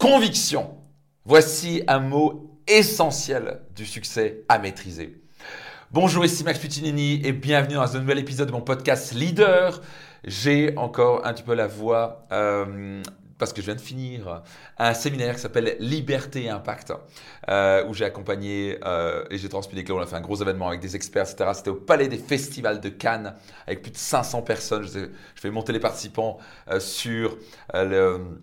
Conviction. Voici un mot essentiel du succès à maîtriser. Bonjour, ici Max Puccinini et bienvenue dans un nouvel épisode de mon podcast Leader. J'ai encore un petit peu la voix euh, parce que je viens de finir un séminaire qui s'appelle Liberté et Impact, euh, où j'ai accompagné euh, et j'ai transmis des clés. On a fait un gros événement avec des experts, etc. C'était au Palais des Festivals de Cannes, avec plus de 500 personnes. Je, je fais monter les participants sur le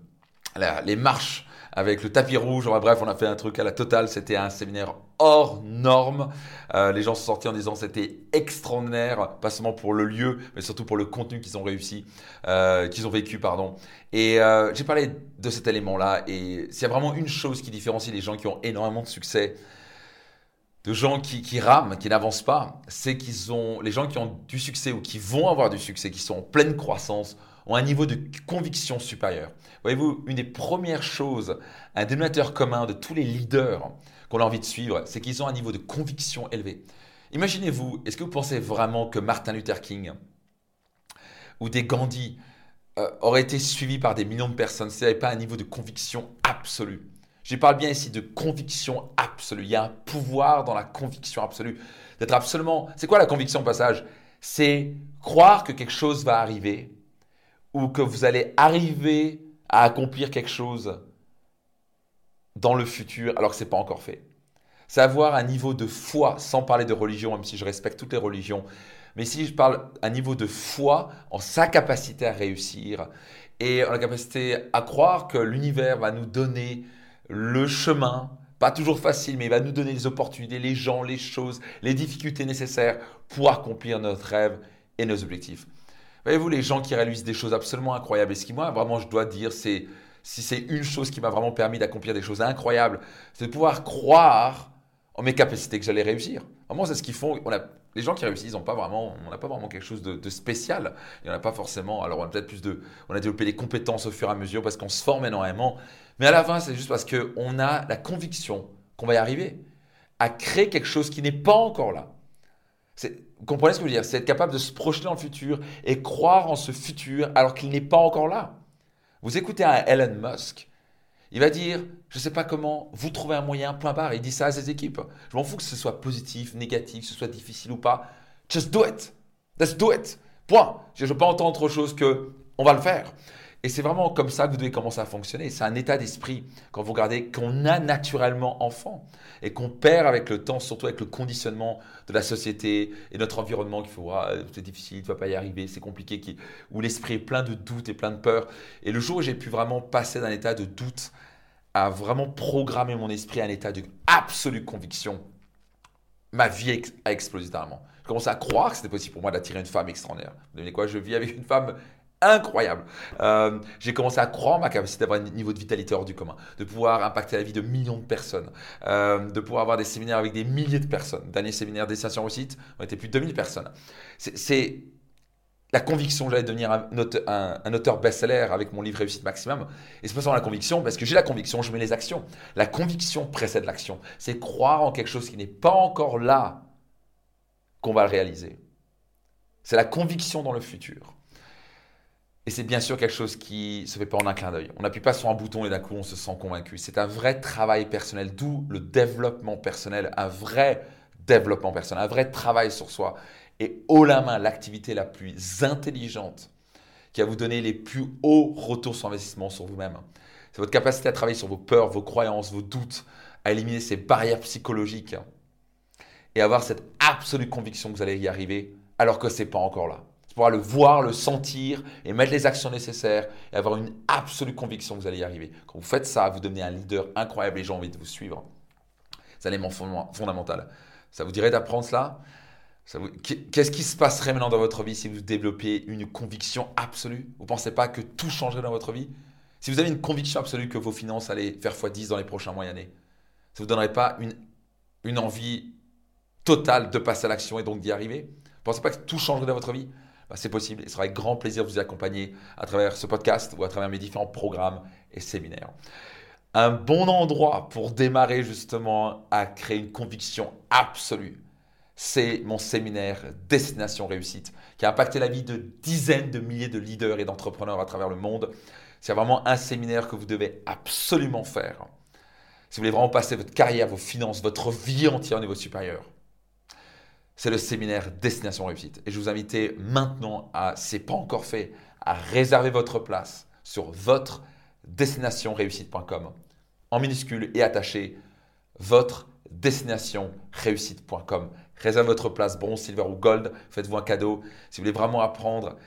les marches avec le tapis rouge. bref, on a fait un truc à la totale. C'était un séminaire hors norme. Euh, les gens sont sortis en disant c'était extraordinaire, pas seulement pour le lieu, mais surtout pour le contenu qu'ils ont réussi, euh, qu'ils ont vécu, pardon. Et euh, j'ai parlé de cet élément-là. Et s'il y a vraiment une chose qui différencie les gens qui ont énormément de succès, de gens qui, qui rament, qui n'avancent pas, c'est qu'ils ont les gens qui ont du succès ou qui vont avoir du succès, qui sont en pleine croissance, ont un niveau de conviction supérieur. Voyez-vous, une des premières choses, un dénominateur commun de tous les leaders qu'on a envie de suivre, c'est qu'ils ont un niveau de conviction élevé. Imaginez-vous, est-ce que vous pensez vraiment que Martin Luther King ou des Gandhi euh, auraient été suivis par des millions de personnes s'il n'y avait pas un niveau de conviction absolue? Je parle bien ici de conviction absolue. Il y a un pouvoir dans la conviction absolue. D'être absolument. C'est quoi la conviction au passage? C'est croire que quelque chose va arriver ou que vous allez arriver à accomplir quelque chose dans le futur alors que ce n'est pas encore fait. C'est avoir un niveau de foi, sans parler de religion, même si je respecte toutes les religions, mais si je parle un niveau de foi en sa capacité à réussir et en la capacité à croire que l'univers va nous donner le chemin, pas toujours facile, mais il va nous donner les opportunités, les gens, les choses, les difficultés nécessaires pour accomplir notre rêve et nos objectifs. Voyez-vous, les gens qui réalisent des choses absolument incroyables, et ce qui, moi, vraiment, je dois dire, c'est si c'est une chose qui m'a vraiment permis d'accomplir des choses incroyables, c'est de pouvoir croire en mes capacités que j'allais réussir. Vraiment, c'est ce qu'ils font. On a, les gens qui réussissent, on n'a pas vraiment quelque chose de, spécial. Il n'y en a pas forcément. Alors, on a peut-être plus de, on a développé des compétences au fur et à mesure parce qu'on se forme énormément. Mais à la fin, c'est juste parce qu'on a la conviction qu'on va y arriver à créer quelque chose qui n'est pas encore là. Comprenez ce que je veux dire? C'est être capable de se projeter dans le futur et croire en ce futur alors qu'il n'est pas encore là. Vous écoutez un Elon Musk, il va dire, je ne sais pas comment, vous trouvez un moyen, point barre. Il dit ça à ses équipes. Je m'en fous que ce soit positif, négatif, que ce soit difficile ou pas. Just do it. Let's do it. Point. Je ne veux pas entendre autre chose que on va le faire. Et c'est vraiment comme ça que vous devez commencer à fonctionner. C'est un état d'esprit, quand vous regardez, qu'on a naturellement enfant et qu'on perd avec le temps, surtout avec le conditionnement de la société et notre environnement qui ah, c'est difficile, tu vas pas y arriver, c'est compliqué, qui, où l'esprit est plein de doutes et plein de peurs. Et le jour où j'ai pu vraiment passer d'un état de doute à vraiment programmer mon esprit à un état de absolue conviction, ma vie a explosé littéralement. J'ai commencé à croire que c'était possible pour moi d'attirer une femme extraordinaire. Vous quoi? Je vis avec une femme incroyable. Euh, j'ai commencé à croire ma capacité d'avoir un niveau de vitalité hors du commun, de pouvoir impacter la vie de millions de personnes, euh, de pouvoir avoir des séminaires avec des milliers de personnes. Dernier séminaire Destination Réussite, on était plus de 2000 personnes. C'est la conviction que j'allais devenir un, un, auteur best-seller avec mon livre Réussite Maximum. Et c'est pas seulement la conviction, parce que j'ai la conviction, je mets les actions. La conviction précède l'action. C'est croire en quelque chose qui n'est pas encore là qu'on va le réaliser. C'est la conviction dans le futur. Et c'est bien sûr quelque chose qui se fait pas en un clin d'œil. On n'appuie pas sur un bouton et d'un coup on se sent convaincu. C'est un vrai travail personnel, d'où le développement personnel, un vrai développement personnel, un vrai travail sur soi. Et haut la main, l'activité la plus intelligente qui va vous donner les plus hauts retours sur investissement sur vous-même. C'est votre capacité à travailler sur vos peurs, vos croyances, vos doutes, à éliminer ces barrières psychologiques et avoir cette absolue conviction que vous allez y arriver alors que ce n'est pas encore là pouvoir le voir, le sentir et mettre les actions nécessaires et avoir une absolue conviction que vous allez y arriver. Quand vous faites ça, vous devenez un leader incroyable et les gens ont envie de vous suivre. C'est un élément fondamental. Ça vous dirait d'apprendre cela? Qu'est-ce qui se passerait maintenant dans votre vie si vous développez une conviction absolue? Vous ne pensez pas que tout changerait dans votre vie? Si vous avez une conviction absolue que vos finances allaient faire x10 dans les prochains mois et années, ça ne vous donnerait pas une, une envie totale de passer à l'action et donc d'y arriver? Vous ne pensez pas que tout changerait dans votre vie? Bah, c'est possible. Et ce sera avec grand plaisir de vous accompagner à travers ce podcast ou à travers mes différents programmes et séminaires. Un bon endroit pour démarrer justement à créer une conviction absolue, c'est mon séminaire Destination Réussite qui a impacté la vie de dizaines de milliers de leaders et d'entrepreneurs à travers le monde. C'est vraiment un séminaire que vous devez absolument faire. Si vous voulez vraiment passer votre carrière, vos finances, votre vie entière au niveau supérieur, c'est le séminaire Destination Réussite. Et je vous invite maintenant à, si ce n'est pas encore fait, à réserver votre place sur votre destinationréussite.com en minuscule et attaché votre destinationréussite.com. Réservez votre place bronze, silver ou gold. Faites-vous un cadeau. Si vous voulez vraiment apprendre,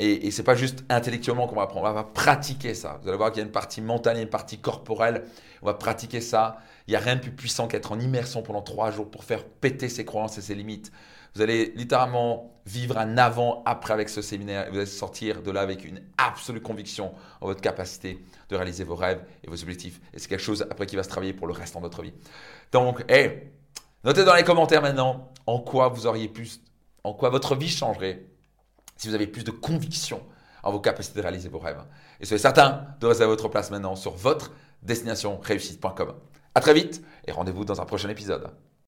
et, ce n'est pas juste intellectuellement qu'on va apprendre, on va pratiquer ça. Vous allez voir qu'il y a une partie mentale et une partie corporelle. On va pratiquer ça. Il n'y a rien de plus puissant qu'être en immersion pendant trois jours pour faire péter ses croyances et ses limites. Vous allez littéralement vivre un avant-après avec ce séminaire et vous allez sortir de là avec une absolue conviction en votre capacité de réaliser vos rêves et vos objectifs. Et c'est quelque chose après qui va se travailler pour le reste de votre vie. Donc, hey, notez dans les commentaires maintenant en quoi vous auriez plus, en quoi votre vie changerait si vous avez plus de conviction en vos capacités de réaliser vos rêves. Et soyez certain de réserver votre place maintenant sur votre destination réussite.com. À très vite et rendez-vous dans un prochain épisode.